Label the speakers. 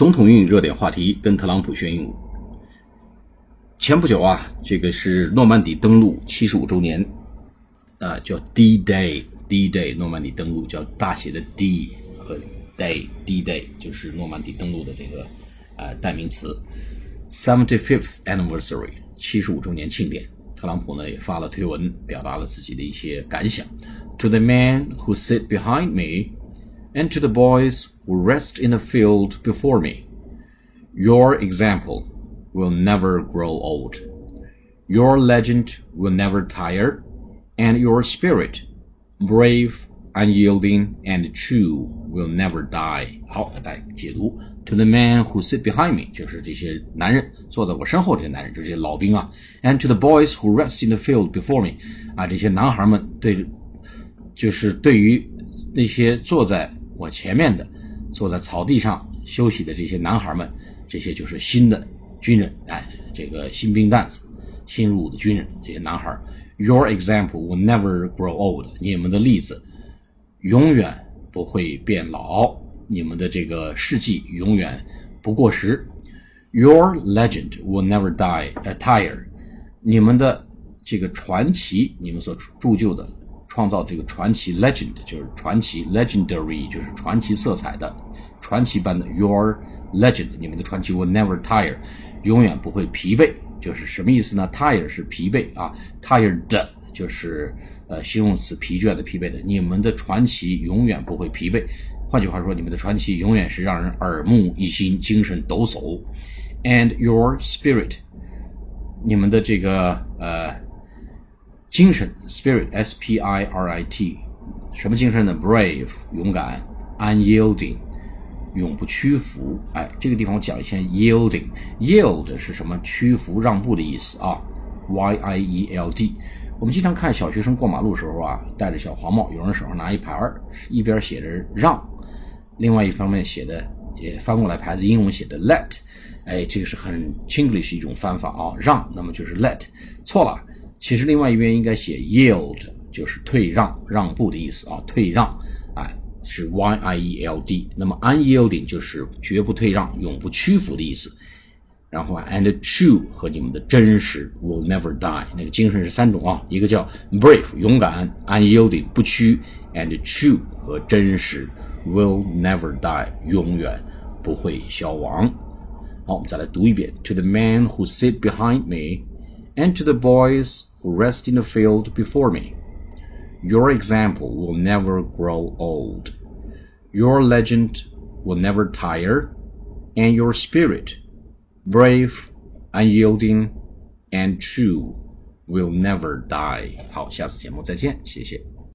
Speaker 1: 总统英语热点话题，跟特朗普学英。前不久啊，这个是诺曼底登陆七十五周年，啊，叫 D Day，D Day，诺曼底登陆叫大写的 D 和 Day，D Day 就是诺曼底登陆的这个呃代名词。Seventy fifth anniversary，七十五周年庆典，特朗普呢也发了推文，表达了自己的一些感想。To the man who sit behind me。and to the boys who rest in the field before me. Your example will never grow old. Your legend will never tire, and your spirit, brave, unyielding, and true, will never die. 好，来解读。To the man who sit behind me，就是这些男人坐在我身后，这些男人就是这些老兵啊。And to the boys who rest in the field before me，啊，这些男孩们对，就是对于那些坐在 我前面的坐在草地上休息的这些男孩们，这些就是新的军人，哎，这个新兵蛋子，新入伍的军人，这些男孩。Your example will never grow old。你们的例子永远不会变老，你们的这个事迹永远不过时。Your legend will never die, a tire，。你们的这个传奇，你们所铸就的。创造这个传奇 legend 就是传奇 legendary 就是传奇色彩的传奇般的 your legend 你们的传奇 will never tire 永远不会疲惫就是什么意思呢？tire 是疲惫啊，tired 就是呃形容词疲倦的疲惫的。你们的传奇永远不会疲惫。换句话说，你们的传奇永远是让人耳目一新、精神抖擞。And your spirit，你们的这个呃。精神 spirit s p i r i t 什么精神呢？brave 勇敢，unyielding 永不屈服。哎，这个地方我讲一下 yielding yield 是什么？屈服让步的意思啊。y i e l d 我们经常看小学生过马路时候啊，戴着小黄帽，有人手上拿一牌儿，一边写着让，另外一方面写的也翻过来牌子，英文写的 let。哎，这个是很 English 一种翻法啊，让，那么就是 let。错了。其实另外一边应该写 yield，就是退让、让步的意思啊，退让，哎，是 y i e l d。那么 unyielding 就是绝不退让、永不屈服的意思。然后啊，and true 和你们的真实 will never die。那个精神是三种啊，一个叫 brave 勇敢，unyielding 不屈，and true 和真实 will never die 永远不会消亡。好，我们再来读一遍：To the man who sit behind me。and to the boys who rest in the field before me. Your example will never grow old. Your legend will never tire, and your spirit, brave, unyielding, and true, will never die. 好，下次节目再见，谢谢。